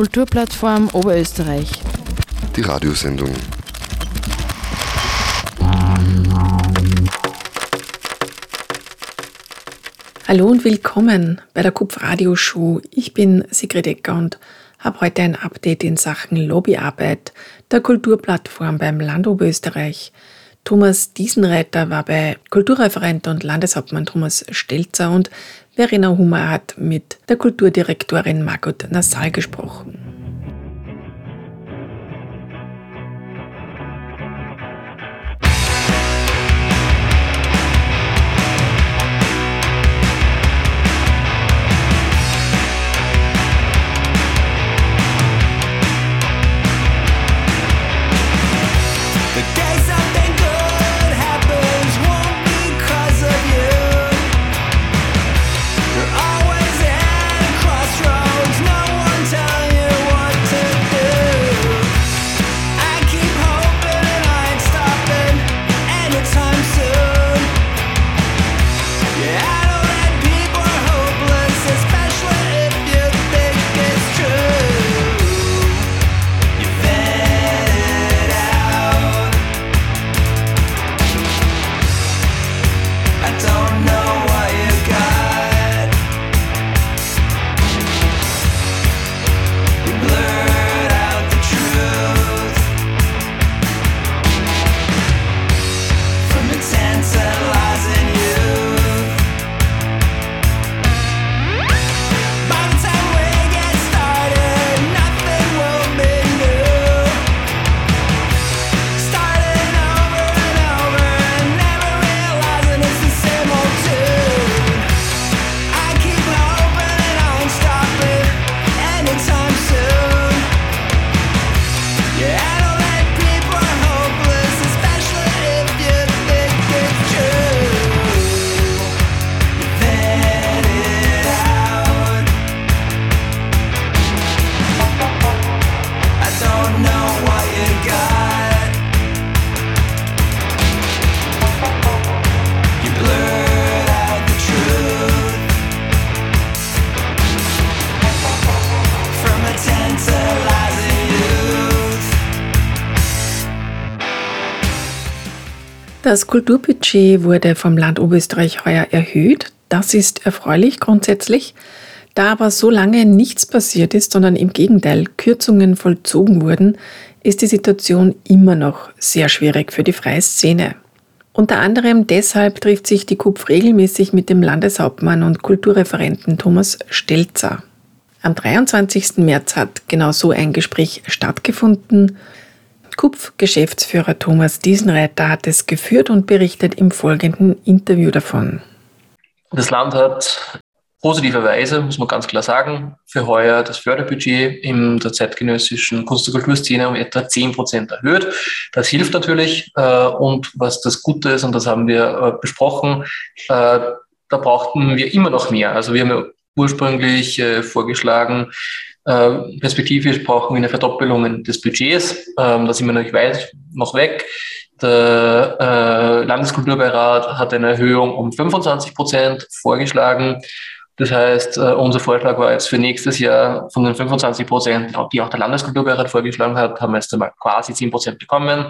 Kulturplattform Oberösterreich. Die Radiosendung. Hallo und willkommen bei der Kupf Radio Show. Ich bin Sigrid Ecker und habe heute ein Update in Sachen Lobbyarbeit der Kulturplattform beim Land Oberösterreich. Thomas Diesenreiter war bei Kulturreferent und Landeshauptmann Thomas Stelzer und Verena Hummer hat mit der Kulturdirektorin Margot Nassal gesprochen. Das Kulturbudget wurde vom Land Oberösterreich heuer erhöht. Das ist erfreulich grundsätzlich. Da aber so lange nichts passiert ist, sondern im Gegenteil Kürzungen vollzogen wurden, ist die Situation immer noch sehr schwierig für die freie Szene. Unter anderem deshalb trifft sich die KUPF regelmäßig mit dem Landeshauptmann und Kulturreferenten Thomas Stelzer. Am 23. März hat genau so ein Gespräch stattgefunden. KUPF-Geschäftsführer Thomas Diesenreiter hat es geführt und berichtet im folgenden Interview davon. Das Land hat positiverweise, muss man ganz klar sagen, für heuer das Förderbudget in der zeitgenössischen Kunst- und Kulturszene um etwa 10 Prozent erhöht. Das hilft natürlich. Äh, und was das Gute ist, und das haben wir äh, besprochen, äh, da brauchten wir immer noch mehr. Also wir haben ja ursprünglich vorgeschlagen, perspektivisch brauchen wir eine Verdoppelung des Budgets. Ähm, da sind wir noch weit noch weg. Der äh, Landeskulturbeirat hat eine Erhöhung um 25 Prozent vorgeschlagen. Das heißt, äh, unser Vorschlag war jetzt für nächstes Jahr von den 25 Prozent, die auch der Landeskulturbeirat vorgeschlagen hat, haben wir jetzt einmal quasi 10 Prozent bekommen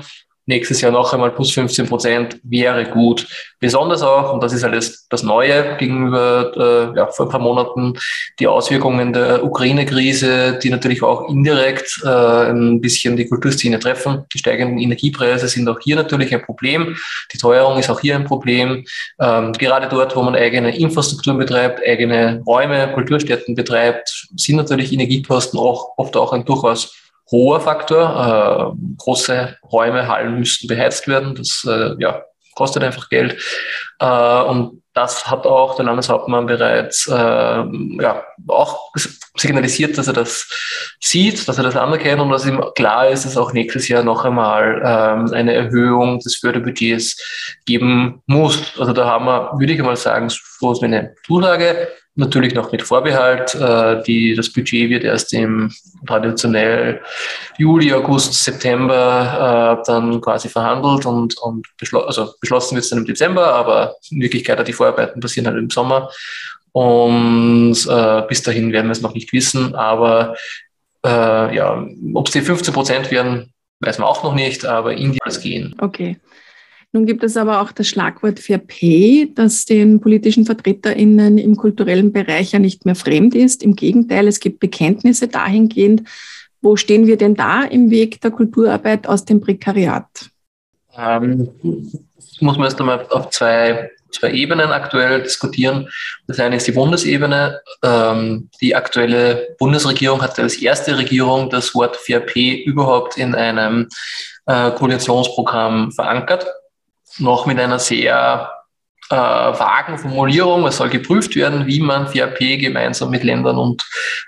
nächstes Jahr noch einmal plus 15 Prozent wäre gut. Besonders auch, und das ist alles das Neue gegenüber äh, ja, vor ein paar Monaten, die Auswirkungen der Ukraine-Krise, die natürlich auch indirekt äh, ein bisschen die Kulturszene treffen. Die steigenden Energiepreise sind auch hier natürlich ein Problem. Die Teuerung ist auch hier ein Problem. Ähm, gerade dort, wo man eigene Infrastrukturen betreibt, eigene Räume, Kulturstätten betreibt, sind natürlich Energiekosten auch oft auch ein durchaus hoher Faktor. Äh, große Räume, Hallen müssten beheizt werden. Das äh, ja, kostet einfach Geld. Äh, und das hat auch der Landeshauptmann bereits äh, ja, auch signalisiert, dass er das sieht, dass er das anerkennt und dass ihm klar ist, dass auch nächstes Jahr noch einmal ähm, eine Erhöhung des Förderbudgets geben muss. Also da haben wir, würde ich mal sagen, so eine Zusage. Natürlich noch mit Vorbehalt. Äh, die, das Budget wird erst im traditionell Juli, August, September äh, dann quasi verhandelt und, und beschlo also beschlossen wird es dann im Dezember, aber in Wirklichkeit die Vorarbeiten passieren halt im Sommer. Und äh, bis dahin werden wir es noch nicht wissen, aber Äh, ja, ob es die 15 Prozent werden, weiß man auch noch nicht, aber in die es gehen. Okay. Nun gibt es aber auch das Schlagwort Fair Pay, das den politischen VertreterInnen im kulturellen Bereich ja nicht mehr fremd ist. Im Gegenteil, es gibt Bekenntnisse dahingehend. Wo stehen wir denn da im Weg der Kulturarbeit aus dem Prekariat? Ähm, das muss man erst einmal auf zwei, zwei Ebenen aktuell diskutieren. Das eine ist die Bundesebene. Ähm, die aktuelle Bundesregierung hat als erste Regierung das Wort Fair Pay überhaupt in einem äh, Koalitionsprogramm verankert noch mit einer sehr äh, vagen Formulierung. Es soll geprüft werden, wie man FAP gemeinsam mit Ländern und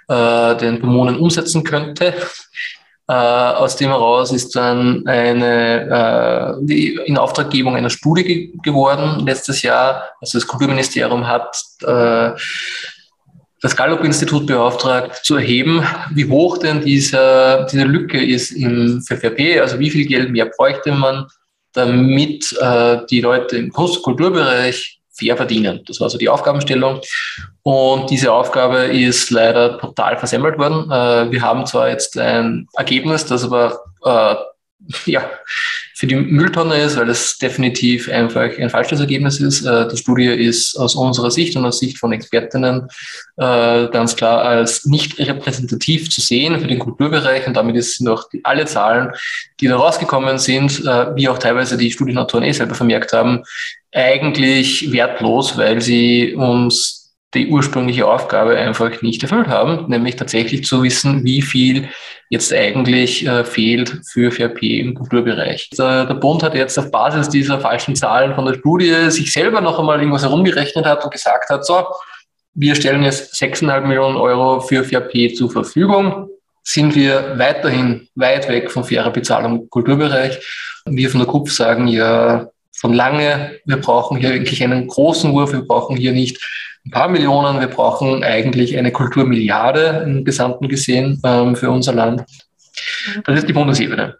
äh, den Kommunen umsetzen könnte. Äh, aus dem heraus ist dann eine äh, die Inauftraggebung einer Studie ge geworden letztes Jahr. Also das Kulturministerium hat äh, das Gallup-Institut beauftragt, zu erheben, wie hoch denn diese, diese Lücke ist im FFP, also wie viel Geld mehr bräuchte man, damit äh, die Leute im Kunst- und Kulturbereich fair verdienen. Das war so die Aufgabenstellung. Und diese Aufgabe ist leider total versemmelt worden. Äh, wir haben zwar jetzt ein Ergebnis, das aber äh, ja, für die Mülltonne ist, weil es definitiv einfach ein falsches Ergebnis ist. Äh, die Studie ist aus unserer Sicht und aus Sicht von Expertinnen äh, ganz klar als nicht repräsentativ zu sehen für den Kulturbereich und damit sind auch die, alle Zahlen, die da rausgekommen sind, äh, wie auch teilweise die Studienautoren eh selber vermerkt haben, eigentlich wertlos, weil sie uns die ursprüngliche Aufgabe einfach nicht erfüllt haben, nämlich tatsächlich zu wissen, wie viel jetzt eigentlich äh, fehlt für FRP im Kulturbereich. Der, der, Bund hat jetzt auf Basis dieser falschen Zahlen von der Studie sich selber noch einmal irgendwas herumgerechnet hat und gesagt hat, so, wir stellen jetzt 6,5 Millionen Euro für FRP zur Verfügung. Sind wir weiterhin weit weg von fairer Bezahlung im Kulturbereich? Wir von der KUPF sagen ja von lange, wir brauchen hier wirklich einen großen Wurf, wir brauchen hier nicht ein paar Millionen. Wir brauchen eigentlich eine Kulturmilliarde im Gesamten gesehen ähm, für unser Land. Das ist die Bundesebene.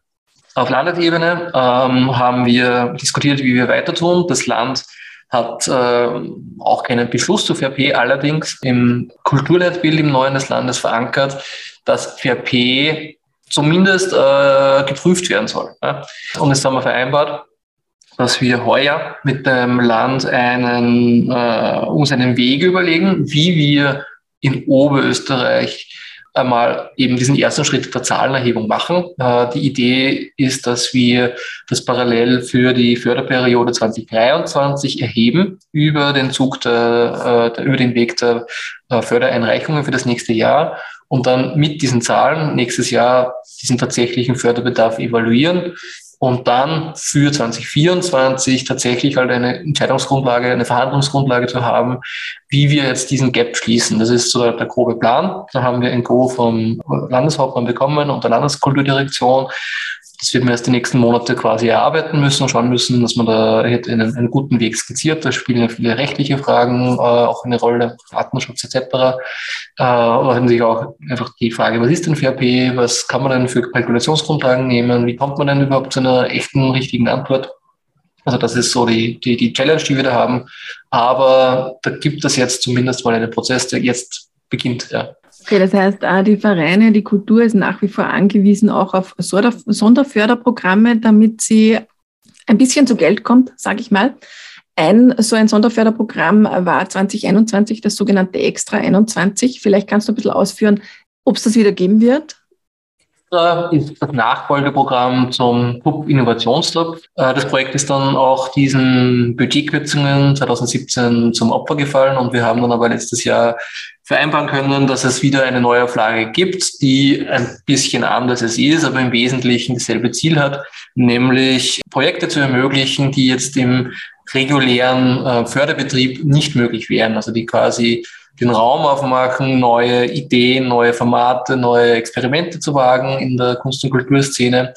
Auf Landesebene ähm, haben wir diskutiert, wie wir weiter tun. Das Land hat äh, auch keinen Beschluss zu FRP, allerdings im Kulturleitbild im Neuen des Landes verankert, dass FRP zumindest äh, geprüft werden soll. Ja? Und das haben wir vereinbart, dass wir heuer mit dem Land einen, äh, uns einen Weg überlegen, wie wir in Oberösterreich einmal eben diesen ersten Schritt der Zahlenerhebung machen. Äh, die Idee ist, dass wir das parallel für die Förderperiode 2023 erheben über den Zug der, äh, über den Weg der äh, Fördereinreichungen für das nächste Jahr und dann mit diesen Zahlen nächstes Jahr diesen tatsächlichen Förderbedarf evaluieren und dann für 2024 tatsächlich halt eine Entscheidungsgrundlage, eine Verhandlungsgrundlage zu haben, wie wir jetzt diesen Gap schließen. Das ist so der grobe Plan. Da haben wir ein Go vom Landeshauptmann bekommen und der Landeskulturdirektion. Das wird man erst die nächsten Monate quasi erarbeiten müssen und schauen müssen, dass man da einen, einen guten Weg skizziert. Da spielen ja viele rechtliche Fragen äh, auch eine Rolle, Datenschutz etc. Äh, aber natürlich auch einfach die Frage, was ist denn FRP? Was kann man denn für Kalkulationsgrundlagen nehmen? Wie kommt man denn überhaupt zu einer echten, richtigen Antwort? Also das ist so die, die, die Challenge, die wir da haben. Aber da gibt es jetzt zumindest mal einen Prozess, der jetzt beginnt. Ja. Okay, das heißt, die Vereine, die Kultur ist nach wie vor angewiesen auch auf Sonderförderprogramme, damit sie ein bisschen zu Geld kommt, sage ich mal. Ein so ein Sonderförderprogramm war 2021 das sogenannte Extra 21. Vielleicht kannst du ein bisschen ausführen, ob es das wieder geben wird ist das Nachfolgeprogramm zum PUB Innovationslab. Äh, das Projekt ist dann auch diesen Budgetkürzungen 2017 zum Opfer gefallen und wir haben dann aber letztes Jahr vereinbaren können, dass es wieder eine Neuauflage gibt, die ein bisschen anders ist, aber im Wesentlichen dasselbe Ziel hat, nämlich Projekte zu ermöglichen, die jetzt im regulären äh, Förderbetrieb nicht möglich wären, also die quasi den Raum aufmachen, neue Ideen, neue Formate, neue Experimente zu wagen in der Kunst- und Kulturszene.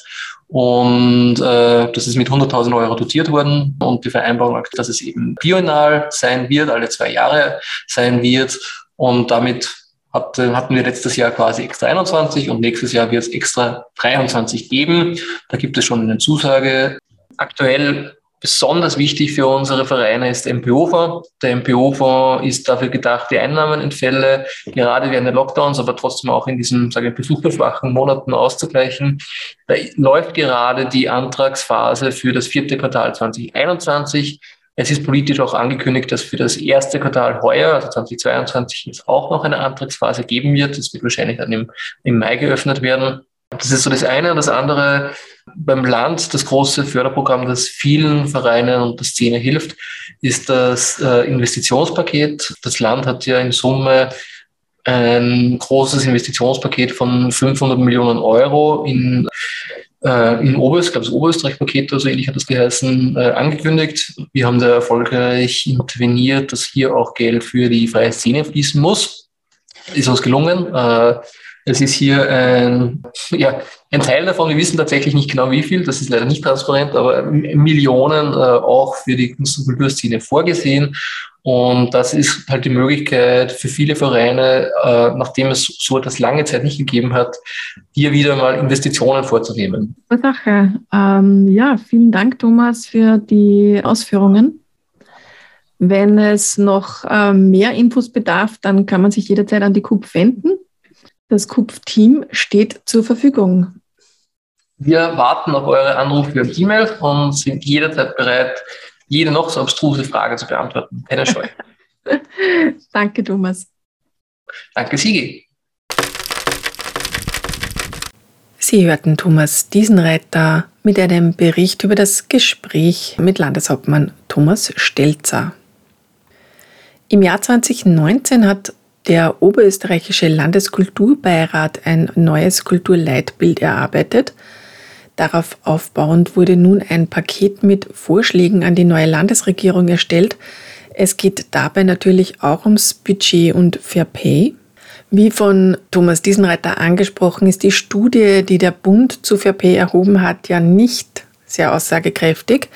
Und äh, das ist mit 100.000 Euro dotiert worden und die Vereinbarung, dass es eben bienal sein wird, alle zwei Jahre sein wird. Und damit hat, hatten wir letztes Jahr quasi extra 21 und nächstes Jahr wird es extra 23 geben. Da gibt es schon eine Zusage. Aktuell Besonders wichtig für unsere Vereine ist der MPO-Fonds. Der MPO-Fonds ist dafür gedacht, die Einnahmenentfälle gerade während der Lockdowns, aber trotzdem auch in diesen sage ich, besucherschwachen Monaten auszugleichen. Da läuft gerade die Antragsphase für das vierte Quartal 2021. Es ist politisch auch angekündigt, dass für das erste Quartal heuer, also 2022, es auch noch eine Antragsphase geben wird. Das wird wahrscheinlich dann im, im Mai geöffnet werden. Das ist so das eine. Und das andere, beim Land, das große Förderprogramm, das vielen Vereinen und der Szene hilft, ist das äh, Investitionspaket. Das Land hat ja in Summe ein großes Investitionspaket von 500 Millionen Euro in, äh, in Oberösterreich, ich glaube das Oberösterreich-Paket oder so ähnlich hat das geheißen, äh, angekündigt. Wir haben da erfolgreich interveniert, dass hier auch Geld für die freie Szene fließen muss. Ist uns gelungen. Äh, es ist hier ein, ja, ein Teil davon, wir wissen tatsächlich nicht genau wie viel, das ist leider nicht transparent, aber Millionen äh, auch für die Kunst- und Kulturszene vorgesehen. Und das ist halt die Möglichkeit für viele Vereine, äh, nachdem es so etwas lange Zeit nicht gegeben hat, hier wieder mal Investitionen vorzunehmen. Sache. Ähm, ja, vielen Dank, Thomas, für die Ausführungen. Wenn es noch ähm, mehr Infos bedarf, dann kann man sich jederzeit an die KUP wenden. Das KUPF-Team steht zur Verfügung. Wir warten auf eure Anrufe und E-Mail und sind jederzeit bereit, jede noch so abstruse Frage zu beantworten. Keine Scheu. Danke, Thomas. Danke, Sigi. Sie hörten Thomas Diesenreiter mit einem Bericht über das Gespräch mit Landeshauptmann Thomas Stelzer. Im Jahr 2019 hat der Oberösterreichische Landeskulturbeirat ein neues Kulturleitbild erarbeitet. Darauf aufbauend wurde nun ein Paket mit Vorschlägen an die neue Landesregierung erstellt. Es geht dabei natürlich auch ums Budget und Fair Pay. Wie von Thomas Diesenreiter angesprochen, ist die Studie, die der Bund zu Fair Pay erhoben hat, ja nicht sehr aussagekräftig.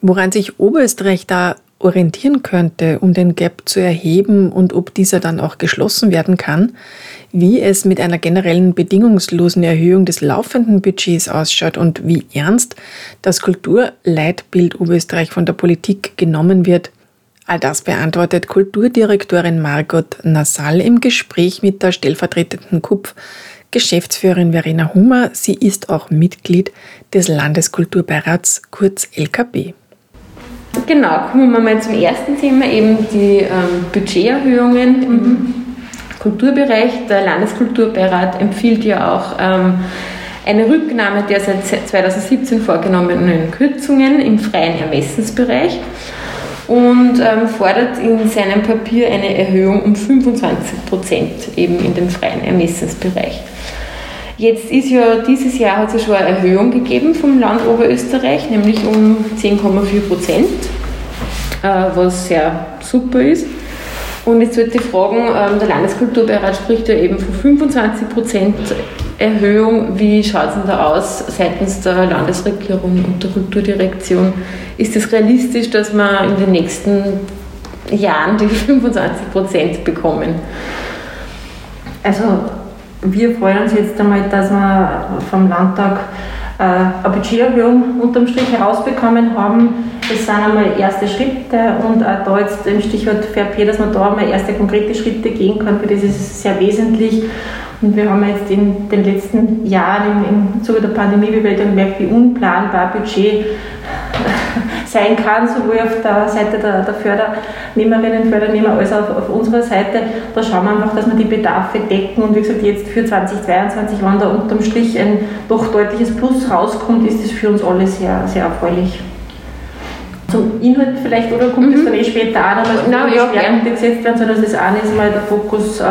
Woran sich Oberösterreich da orientieren könnte, um den Gap zu erheben und ob dieser dann auch geschlossen werden kann, wie es mit einer generellen bedingungslosen Erhöhung des laufenden Budgets ausschaut und wie ernst das Kulturleitbild Oberösterreich von der Politik genommen wird. All das beantwortet Kulturdirektorin Margot Nassal im Gespräch mit der stellvertretenden KUPF Geschäftsführerin Verena Hummer. Sie ist auch Mitglied des Landeskulturbeirats kurz LKB. Genau, kommen wir mal zum ersten Thema, eben die ähm, Budgeterhöhungen im mhm. Kulturbereich. Der Landeskulturbeirat empfiehlt ja auch ähm, eine Rücknahme der seit 2017 vorgenommenen Kürzungen im freien Ermessensbereich und ähm, fordert in seinem Papier eine Erhöhung um 25 Prozent eben in den freien Ermessensbereich. Jetzt ist ja dieses Jahr hat es ja schon eine Erhöhung gegeben vom Land Oberösterreich, nämlich um 10,4 Prozent, äh, was sehr super ist. Und jetzt wollte ich fragen, ähm, der Landeskulturbeirat spricht ja eben von 25 Prozent Erhöhung. Wie schaut es denn da aus seitens der Landesregierung und der Kulturdirektion? Ist es realistisch, dass wir in den nächsten Jahren die 25 Prozent bekommen? Also wir freuen uns jetzt einmal, dass wir vom Landtag äh, eine Budgeterhöhung unterm Strich herausbekommen haben. Das sind einmal erste Schritte und auch da jetzt im Stichwort FRP, dass man da mal erste konkrete Schritte gehen kann, für das ist sehr wesentlich. Und wir haben jetzt in den letzten Jahren im, im Zuge der Pandemiebewältigung gemerkt, wie unplanbar Budget sein kann, sowohl auf der Seite der, der Fördernehmerinnen, Fördernehmer als auch auf unserer Seite. Da schauen wir einfach, dass wir die Bedarfe decken und wie gesagt, jetzt für 2022, wenn da unterm Strich ein doch deutliches Plus rauskommt, ist das für uns alle sehr, sehr erfreulich. Zum Inhalt vielleicht, oder kommt mhm. das dann eh später an, aber no, ja, Schwerpunkte gesetzt werden, sondern das eine ist mal der Fokus äh,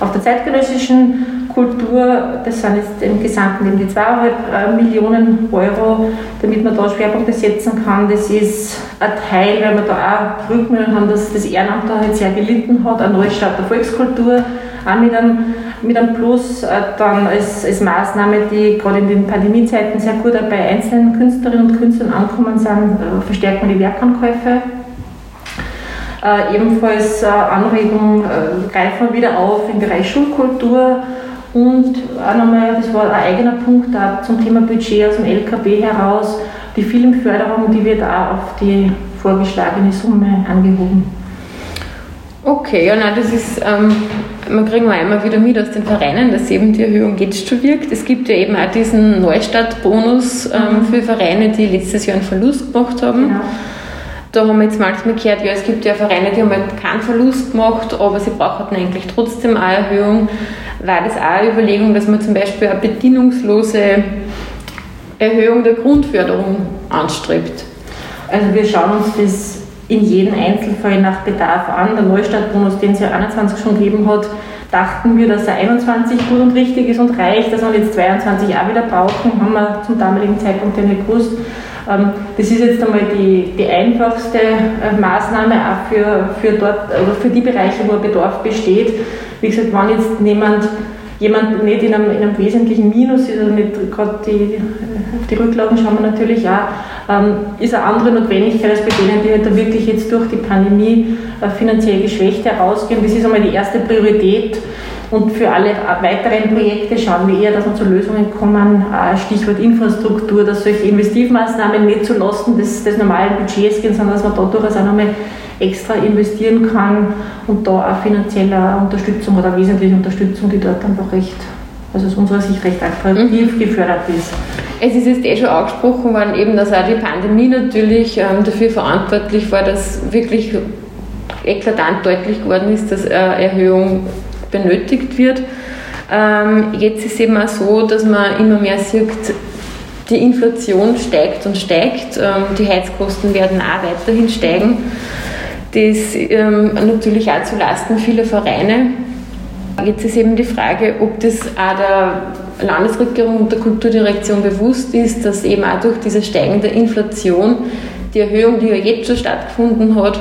auf der zeitgenössischen Kultur, das sind jetzt im Gesamten eben die zweieinhalb äh, Millionen Euro, damit man da Schwerpunkte setzen kann. Das ist ein Teil, weil wir da auch Rückmeldungen haben, dass das Ehrenamt da halt sehr gelitten hat, ein Neustart der Volkskultur, auch mit einem, mit einem Plus, äh, dann als, als Maßnahme, die gerade in den Pandemiezeiten sehr gut bei einzelnen Künstlerinnen und Künstlern ankommen sind, äh, verstärkt man die Werkankäufe. Äh, ebenfalls äh, Anregung äh, greifen wir wieder auf im Bereich Schulkultur und auch nochmal, das war ein eigener Punkt auch zum Thema Budget aus dem LKB heraus, die Filmförderung, die wird auch auf die vorgeschlagene Summe angehoben. Okay, ja, nein, das ist, ähm, man kriegen wir immer wieder mit aus den Vereinen, dass eben die Erhöhung jetzt schon wirkt. Es gibt ja eben auch diesen Neustartbonus ähm, mhm. für Vereine, die letztes Jahr einen Verlust gemacht haben. Genau. Da haben wir jetzt manchmal gehört, ja, es gibt ja Vereine, die haben halt keinen Verlust gemacht, aber sie brauchen eigentlich trotzdem eine Erhöhung. War das auch eine Überlegung, dass man zum Beispiel eine bedingungslose Erhöhung der Grundförderung anstrebt? Also wir schauen uns das in jedem Einzelfall nach Bedarf an. Der Neustartbonus, den es ja 21 schon gegeben hat, dachten wir, dass er 21 gut und richtig ist und reicht, dass wir jetzt 22 auch wieder brauchen, haben wir zum damaligen Zeitpunkt ja nicht gewusst. Ähm, das ist jetzt einmal die, die einfachste äh, Maßnahme auch für, für, dort, also für die Bereiche, wo Bedarf besteht. Wie gesagt, wenn jetzt jemand jemand nicht in einem, in einem wesentlichen Minus ist, also nicht gerade die, auf die Rücklagen schauen wir natürlich auch, ähm, ist eine andere Notwendigkeit als bei denen, die halt da wirklich jetzt durch die Pandemie äh, finanziell geschwächt herausgehen. Das ist einmal die erste Priorität. Und für alle weiteren Projekte schauen wir eher, dass wir zu Lösungen kommen. Äh, Stichwort Infrastruktur, dass solche Investivmaßnahmen nicht zulasten des, des normalen Budgets gehen, sondern dass man da durchaus auch nochmal extra investieren kann und da auch finanzielle Unterstützung oder wesentliche Unterstützung, die dort einfach recht, also aus unserer Sicht recht attraktiv mhm. gefördert ist. Es ist jetzt eh schon angesprochen worden, eben, dass auch die Pandemie natürlich ähm, dafür verantwortlich war, dass wirklich eklatant deutlich geworden ist, dass eine Erhöhung benötigt wird. Ähm, jetzt ist es eben auch so, dass man immer mehr sieht, die Inflation steigt und steigt, ähm, die Heizkosten werden auch weiterhin steigen das ähm, natürlich auch zu Lasten vieler Vereine. Jetzt ist eben die Frage, ob das auch der Landesregierung und der Kulturdirektion bewusst ist, dass eben auch durch diese steigende Inflation die Erhöhung, die ja jetzt schon stattgefunden hat,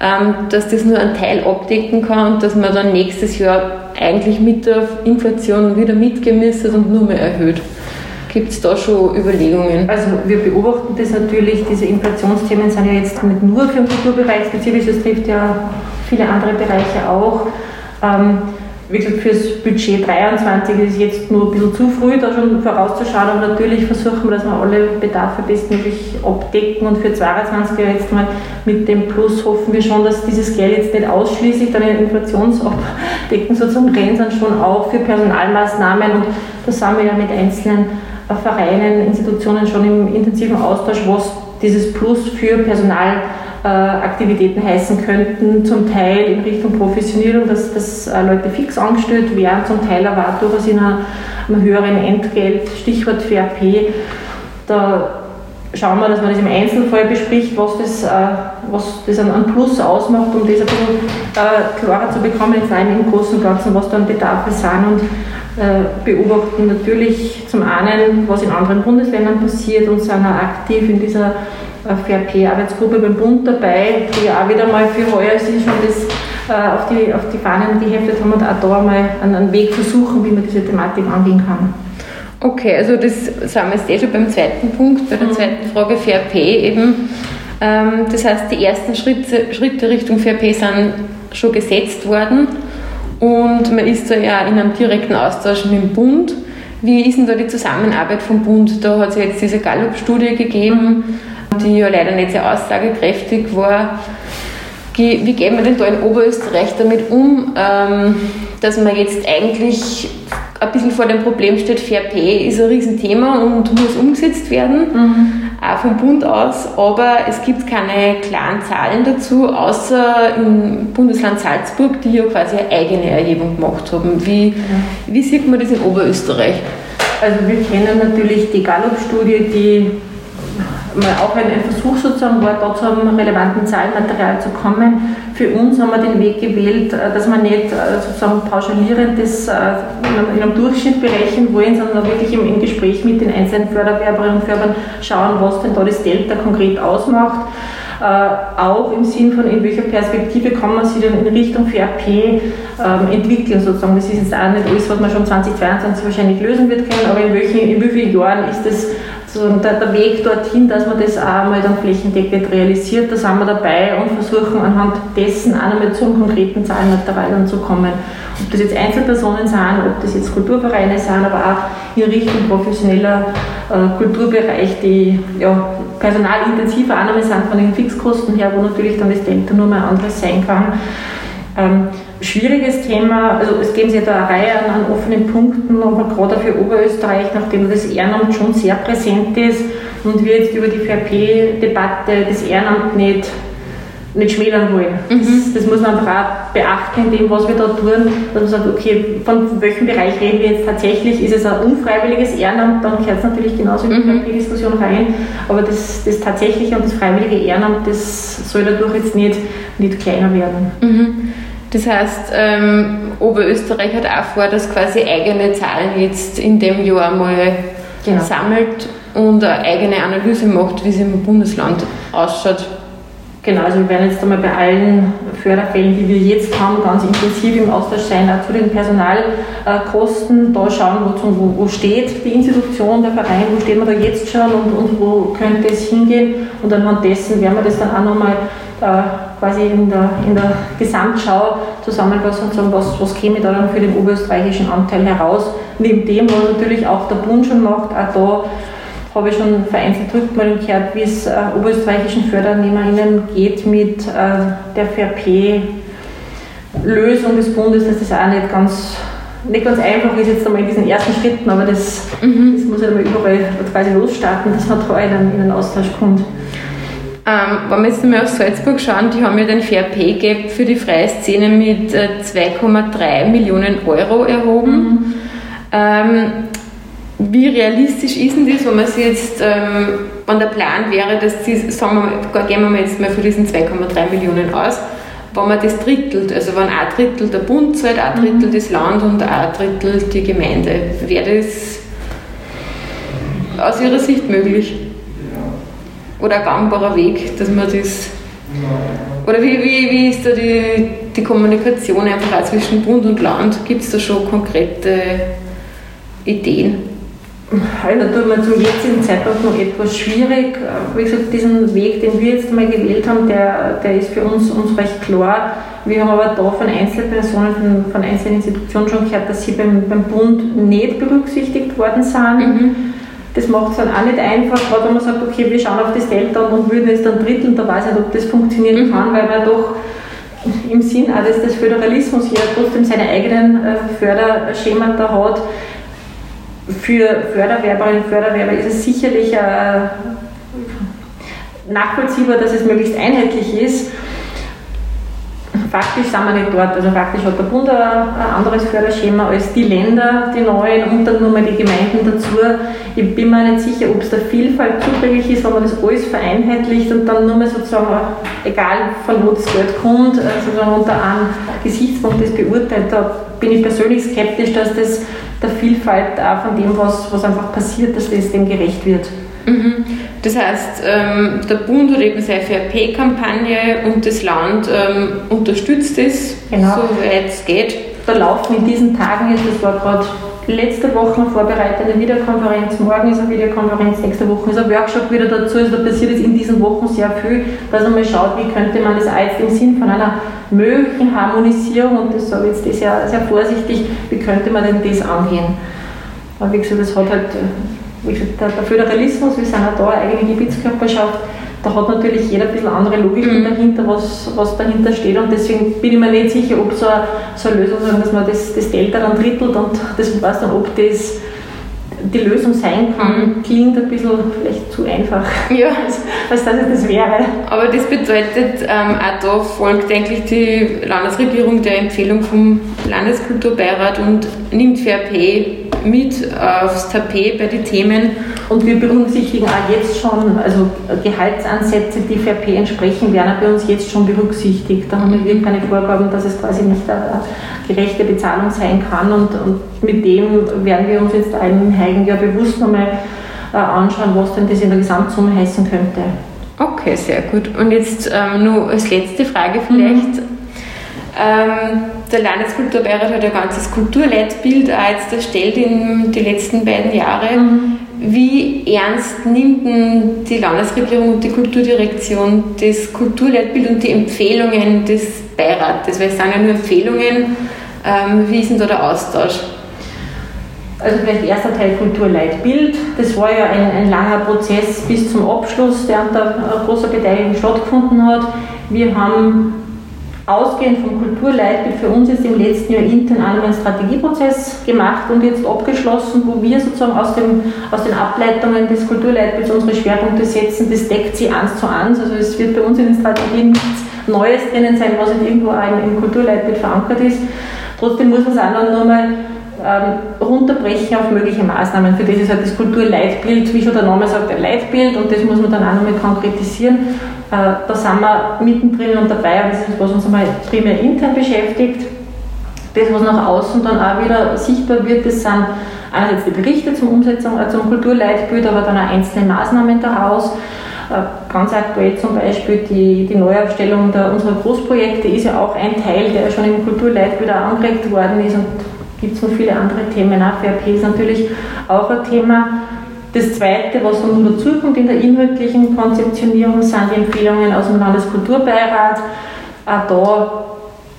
ähm, dass das nur einen Teil abdecken kann und dass man dann nächstes Jahr eigentlich mit der Inflation wieder mitgemisst und nur mehr erhöht. Gibt es da schon Überlegungen? Also wir beobachten das natürlich, diese Inflationsthemen sind ja jetzt nicht nur für den Kulturbereich spezifisch, es trifft ja viele andere Bereiche auch. Ähm, wie gesagt, fürs Budget 23 ist jetzt nur ein bisschen zu früh, da schon vorauszuschauen, aber natürlich versuchen wir, dass wir alle Bedarfe bestmöglich abdecken. Und für 22 jetzt mal mit dem Plus hoffen wir schon, dass dieses Geld jetzt nicht ausschließlich dann in Inflationsabdecken sozusagen rennt, sondern schon auch für Personalmaßnahmen. Und da sind wir ja mit einzelnen Vereinen, Institutionen schon im intensiven Austausch, was dieses Plus für Personalaktivitäten heißen könnten, zum Teil in Richtung Professionierung, dass, dass äh, Leute fix angestellt werden, zum Teil aber auch durchaus in einem, höheren Entgelt, Stichwort FRP. Da schauen wir, dass man das im Einzelfall bespricht, was das, äh, was das an, Plus ausmacht, um das ein bisschen äh, klarer zu bekommen, jetzt im Großen und Ganzen, was da an Bedarfe sind und äh, beobachten natürlich zum einen, was in anderen Bundesländern passiert und sind auch aktiv in dieser FRP-Arbeitsgruppe beim Bund dabei, die auch wieder mal für heuer sich schon das äh, auf, die, auf die Fahnen geheftet haben und auch da mal einen Weg versuchen, wie man diese Thematik angehen kann. Okay, also das sind wir jetzt eh schon beim zweiten Punkt, bei der mhm. zweiten Frage FRP eben. Ähm, das heißt, die ersten Schritte, Schritte Richtung FRP sind schon gesetzt worden. Und man ist da ja in einem direkten Austausch mit dem Bund. Wie ist denn da die Zusammenarbeit vom Bund? Da hat es ja jetzt diese Gallup-Studie gegeben, die ja leider nicht sehr aussagekräftig war. Wie geht man denn da in Oberösterreich damit um, ähm, dass man jetzt eigentlich ein bisschen vor dem Problem steht, Fair Pay ist ein Riesenthema und muss umgesetzt werden, mhm. auch vom Bund aus, aber es gibt keine klaren Zahlen dazu, außer im Bundesland Salzburg, die ja quasi eine eigene Erhebung gemacht haben. Wie, ja. wie sieht man das in Oberösterreich? Also wir kennen natürlich die Gallup-Studie, die mal auch ein, Versuch sozusagen war, da zu einem relevanten Zahlenmaterial zu kommen. Für uns haben wir den Weg gewählt, äh, dass wir nicht äh, sozusagen pauschalierend das äh, in einem Durchschnitt berechnen wollen, sondern wirklich im, im Gespräch mit den einzelnen Förderwerberinnen und Förderern schauen, was denn da das Delta konkret ausmacht. Äh, auch im Sinn von, in welcher Perspektive kann man sich dann in Richtung FRP ähm, entwickeln, sozusagen. Das ist jetzt auch nicht alles, was man schon 2022 wahrscheinlich lösen wird können, aber in, welchen, in wie vielen Jahren ist das so der, der, Weg dorthin, dass man das auch mal dann flächendeckend realisiert, da sind wir dabei und versuchen anhand dessen auch einmal zum konkreten Zahlenmaterial dann zu kommen. ob das jetzt Einzelpersonen sind, ob das jetzt Kulturvereine sind, aber auch in Richtung professioneller äh, Kulturbereich, die ja, auch nochmal sind von den Fixkosten her, wo natürlich dann das Delta nur mal anderes sein kann. Ähm, schwieriges Thema, also es geben sich da eine Reihe an, offenen Punkten, aber gerade für Oberösterreich, nachdem das Ehrenamt schon sehr präsent ist und wir jetzt über die VRP-Debatte das Ehrenamt nicht nicht schmälern wollen. Mhm. Das, das, muss man einfach auch beachten in dem, was wir da tun, dass man sagt, okay, von welchem Bereich reden wir jetzt tatsächlich? Ist es ein unfreiwilliges Ehrenamt, dann gehört es natürlich genauso in die mhm. Diskussion rein, aber das, das tatsächliche und das freiwillige Ehrenamt, das soll dadurch jetzt nicht, nicht kleiner werden. Mhm. Das heißt, ähm, Oberösterreich hat auch vor, dass quasi eigene Zahlen jetzt in dem Jahr mal genau. sammelt und eine eigene Analyse macht, wie es im Bundesland ausschaut. Genau, also wir werden jetzt einmal bei allen Förderfällen, die wir jetzt haben, ganz intensiv im Austausch sein, auch zu den Personalkosten, da schauen, wo, wo steht die Institution, der Verein, wo steht man da jetzt schon und, und wo könnte es hingehen und anhand dessen werden wir das dann auch nochmal äh, quasi in der, in der Gesamtschau zusammenfassen und sagen, was, was käme da dann für den oberösterreichischen Anteil heraus. Neben dem, was natürlich auch der Bund schon macht, auch da habe ich schon vereinzelt Rückmeldungen gehört, wie es äh, oberösterreichischen FördernehmerInnen geht mit äh, der VRP-Lösung des Bundes, dass das auch nicht ganz, nicht ganz einfach ist jetzt einmal in diesen ersten Schritten, aber das, mhm. das muss ja mal überall quasi losstarten, dass man da in einen, in einen Austausch kommt. Ähm, wenn wir jetzt mal auf Salzburg schauen, die haben ja den Fair Pay Gap für die freie Szene mit äh, 2,3 Millionen Euro erhoben. Mhm. Ähm, wie realistisch ist denn das, wenn man sich jetzt, ähm, wenn der Plan wäre, dass die, sagen wir mal, gehen wir jetzt mal von diesen 2,3 Millionen aus, wenn man das drittelt, also wenn ein Drittel der Bund zahlt, ein Drittel mhm. das Land und ein Drittel die Gemeinde, wäre das aus Ihrer Sicht möglich? Oder ein gangbarer Weg, dass man das. Oder wie, wie, wie ist da die, die Kommunikation einfach auch zwischen Bund und Land? Gibt es da schon konkrete Ideen? Also tut mir zum jetzigen Zeitpunkt noch etwas schwierig. Wie gesagt, diesen Weg, den wir jetzt mal gewählt haben, der, der ist für uns, uns recht klar. Wir haben aber da von Einzelpersonen, von, von einzelnen Institutionen schon gehört, dass sie beim, beim Bund nicht berücksichtigt worden sind. Mhm. Das macht es dann auch nicht einfach, gerade wenn man sagt, okay, wir schauen auf das Geld an und würden es dann dritteln, da weiß ich nicht, ob das funktionieren mhm. kann, weil man doch im Sinn auch des, des Föderalismus hier trotzdem seine eigenen äh, Förderschemata hat für Förderwerberinnen und Förderwerber ist es sicherlich äh, nachvollziehbar, dass es möglichst einheitlich ist. Faktisch sind wir nicht dort. Also faktisch hat der Bund ein anderes Förderschema als die Länder, die neuen und dann nur mal die Gemeinden dazu. Ich bin mir nicht sicher, ob es der Vielfalt zuträglich ist, wenn man das alles vereinheitlicht und dann nur mal sozusagen, egal von wo das Geld kommt, äh, sozusagen unter einem Gesichtspunkt das beurteilt. Da bin ich persönlich skeptisch, dass das der Vielfalt auch von dem, was, was einfach passiert, dass das dem gerecht wird. Mhm. Das heißt, ähm, der Bund hat eben seine FRP-Kampagne und das Land ähm, unterstützt es, genau. soweit es geht. Da laufen in diesen Tagen jetzt, das war gerade letzte Woche vorbereitet eine Videokonferenz, morgen ist eine Videokonferenz, nächste Woche ist ein Workshop wieder dazu. Also da passiert jetzt in diesen Wochen sehr viel, dass man mal schaut, wie könnte man das jetzt im Sinn von einer möglichen Harmonisierung, und das sage ich jetzt sehr, sehr vorsichtig, wie könnte man denn das angehen? Aber wie gesagt, das hat halt, wie gesagt, der, der Föderalismus, wir sind auch da, eigene Gebietskörperschaft, da hat natürlich jeder ein bisschen andere Logiken mhm. dahinter, was, was dahinter steht. Und deswegen bin ich mir nicht sicher, ob so eine, so eine Lösung, dass man das, das Delta dann drittelt und das weiß dann, ob das die Lösung sein kann, mhm. klingt ein bisschen vielleicht zu einfach, ja. als, dass es das wäre. Aber das bedeutet, ähm, auch da folgt eigentlich die Landesregierung der Empfehlung vom Landeskulturbeirat und nimmt Fair mit aufs Tapet bei den Themen. Und wir berücksichtigen auch jetzt schon, also Gehaltsansätze, die Fair entsprechen, werden bei uns jetzt schon berücksichtigt. Da haben wir keine Vorgaben, dass es quasi nicht eine gerechte Bezahlung sein kann. Und, und mit dem werden wir uns jetzt im Heiligen Jahr bewusst nochmal äh, anschauen, was denn das in der Gesamtsumme heißen könnte. Okay, sehr gut. Und jetzt ähm, nur als letzte Frage vielleicht. Mhm. Ähm, der Landeskulturbeirat hat ein ganzes Kulturleitbild auch jetzt erstellt in die letzten beiden Jahre. Mhm. Wie ernst nimmt denn die Landesregierung und die Kulturdirektion das Kulturleitbild und die Empfehlungen des Beirates? Weil es sind ja nur Empfehlungen, Ähm, wie ist denn da der Austausch? Also vielleicht erster Teil Kulturleitbild. Das war ja ein, ein langer Prozess bis zum Abschluss, der unter großer Beteiligung stattgefunden hat. Wir haben ausgehend vom Kulturleitbild für uns ist im letzten Jahr intern einen Strategieprozess gemacht und jetzt abgeschlossen, wo wir sozusagen aus, dem, aus den Ableitungen des Kulturleitbilds unsere Schwerpunkte setzen. Das deckt sie eins zu eins. Also es wird bei uns in den Strategien nichts Neues drinnen sein, was nicht irgendwo auch im, im Kulturleitbild verankert ist. Trotzdem muss man es auch noch nochmal ähm, runterbrechen auf mögliche Maßnahmen. Für das ist halt das Kulturleitbild, wie schon der Name sagt, ein Leitbild und das muss man dann auch nochmal konkretisieren. Äh, da sind wir mittendrin und dabei, aber das ist, was uns einmal primär intern beschäftigt. Das, was nach außen dann auch wieder sichtbar wird, das sind einerseits die Berichte zur Umsetzung, äh, zum Kulturleitbild, aber dann auch einzelne Maßnahmen daraus. Äh, ganz aktuell zum Beispiel die, die Neuaufstellung der, unserer Großprojekte ist ja auch ein Teil, der schon im Kulturleitbild angeregt worden ist und gibt es noch viele andere Themen. FRP ist natürlich auch ein Thema. Das Zweite, was nun dazukommt in der inhaltlichen Konzeptionierung, sind die Empfehlungen aus dem Landeskulturbeirat. Auch da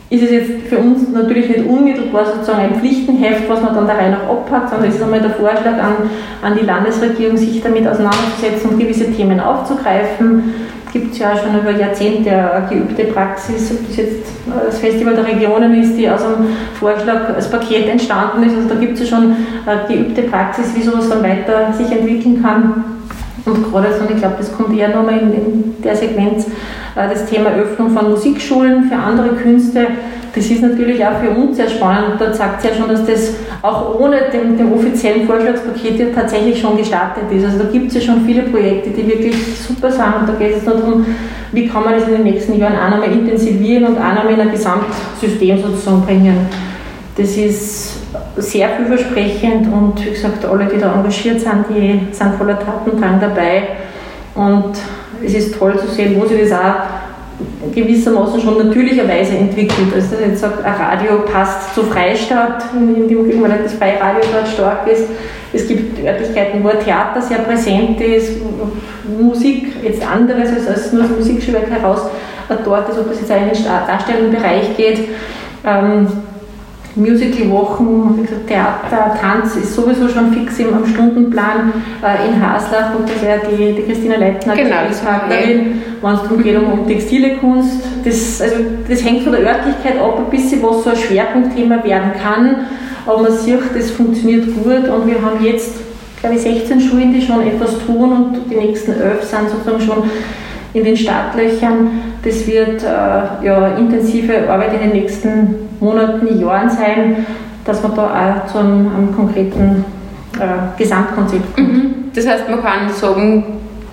ist es jetzt für uns natürlich nicht unmittelbar sozusagen ein Pflichtenheft, was man dann da rein auch abpackt, sondern es ist einmal der Vorschlag an, an die Landesregierung, sich damit auseinanderzusetzen und gewisse Themen aufzugreifen gibt es ja schon über Jahrzehnte eine geübte Praxis, ob das jetzt das Festival der Regionen ist, die aus einem Vorschlag als Paket entstanden ist. Also da gibt es ja schon eine geübte Praxis, wie sowas dann weiter sich entwickeln kann. Und gerade so, und ich glaube, das kommt eher nochmal in, in der Sequenz, äh, das Thema Öffnung von Musikschulen für andere Künste das ist natürlich auch für uns sehr spannend. Da sagt es ja schon, dass das auch ohne dem, dem offiziellen Vorschlagspaket ja tatsächlich schon gestartet ist. Also da gibt es ja schon viele Projekte, die wirklich super sind. Und da geht es darum, wie kann man das in den nächsten Jahren auch nochmal intensivieren und auch nochmal in ein Gesamtsystem sozusagen bringen. Das ist sehr vielversprechend und wie gesagt, alle, die da engagiert sind, die sind voller Tatendrang dabei. Und es ist toll zu sehen, wo sie das auch gewissermaßen schon natürlicherweise entwickelt. Also jetzt sagt, ein Radio passt zur Freistadt, in dem weil das freie Radio dort stark ist. Es gibt Örtlichkeiten, wo Theater sehr präsent ist, Musik jetzt anderes als, nur das Musikschulwerk heraus dort ist, ob es jetzt auch in den darstellenden Bereich geht. Ähm, Musical-Wochen, Theater, Tanz ist sowieso schon fix im, am Stundenplan äh, in Haslach und das wäre die, die Christina Leitner, genau, die Partnerin, wenn es darum geht um, um textile Kunst. Das, also, das hängt von der Örtlichkeit ab, ein bisschen, was so ein Schwerpunktthema werden kann, aber man sieht, das funktioniert gut und wir haben jetzt, glaube ich, 16 Schulen, die schon etwas tun und die nächsten 11 sind sozusagen schon in den Startlöchern. Das wird äh, ja, intensive Arbeit in den nächsten Monaten, Jahren sein, dass man da auch zu einem, einem konkreten äh, Gesamtkonzept kommt. Mhm. Das heißt, man kann sagen,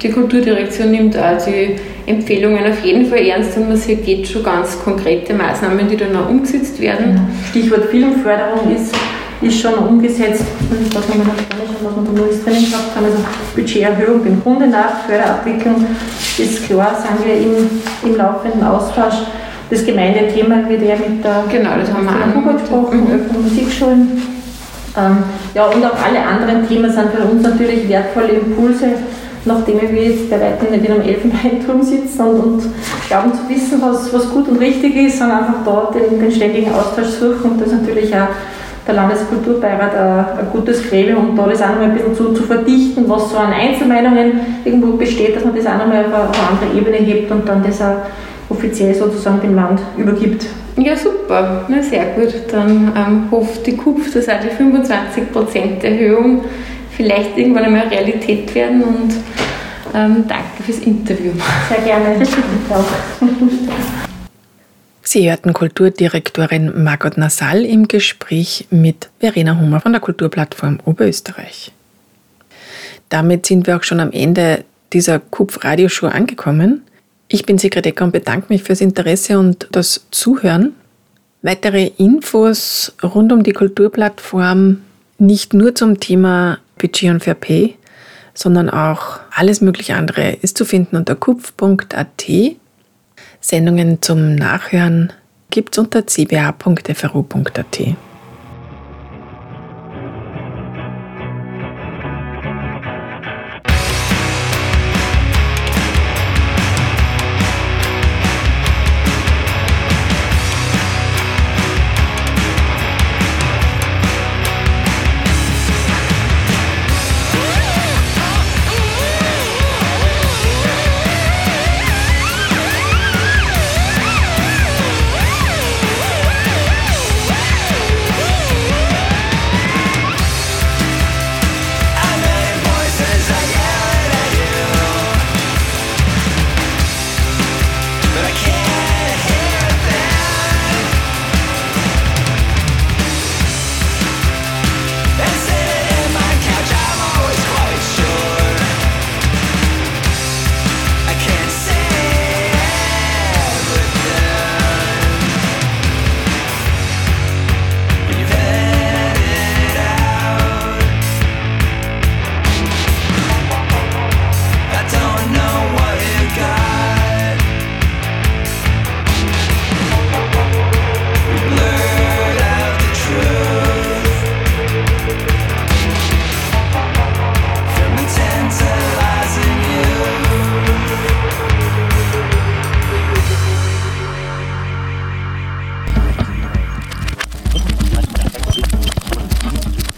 die Kulturdirektion nimmt auch die Empfehlungen auf jeden Fall ernst und man sieht jetzt schon ganz konkrete Maßnahmen, die dann auch umgesetzt werden. Stichwort Filmförderung ist ist schon umgesetzt. Was haben wir noch schon, was wir da Neues drinnen gehabt haben. Also Budgeterhöhung beim Kunde nach, Förderabwicklung ist klar, sind wir im, im laufenden Austausch. Das Gemeindethema wird ja mit der genau, das haben wir auch gesprochen, mhm. Öffnung Musikschulen. Ähm, ja, und auch alle anderen Themen sind für uns natürlich wertvolle Impulse, nachdem wir jetzt bei weitem nicht in einem Elfenbeinturm sitzen und, und, glauben zu wissen, was, was gut und richtig ist, sondern einfach dort den, den ständigen Austausch suchen und das natürlich auch der Landeskulturbeirat ein, ein gutes Gremium, um da das auch noch ein bisschen zu, zu verdichten, was so an Einzelmeinungen irgendwo besteht, dass man das auch noch mal auf eine, auf eine andere Ebene hebt und dann das auch offiziell sozusagen dem Land übergibt. Ja, super. Na, sehr gut. Dann ähm, hofft die KUPF, dass auch die 25% Erhöhung vielleicht irgendwann einmal Realität werden und ähm, danke fürs Interview. Sehr gerne. Sie hörten Kulturdirektorin Margot Nassal im Gespräch mit Verena Hummer von der Kulturplattform Oberösterreich. Damit sind wir auch schon am Ende dieser KUPF-Radioshow angekommen. Ich bin Sigrid Ecker und bedanke mich fürs Interesse und das Zuhören. Weitere Infos rund um die Kulturplattform, nicht nur zum Thema Budget und Fair Pay, sondern auch alles mögliche andere, ist zu finden unter kupf.at Sendungen zum Nachhören gibt es unter cba.fru.at.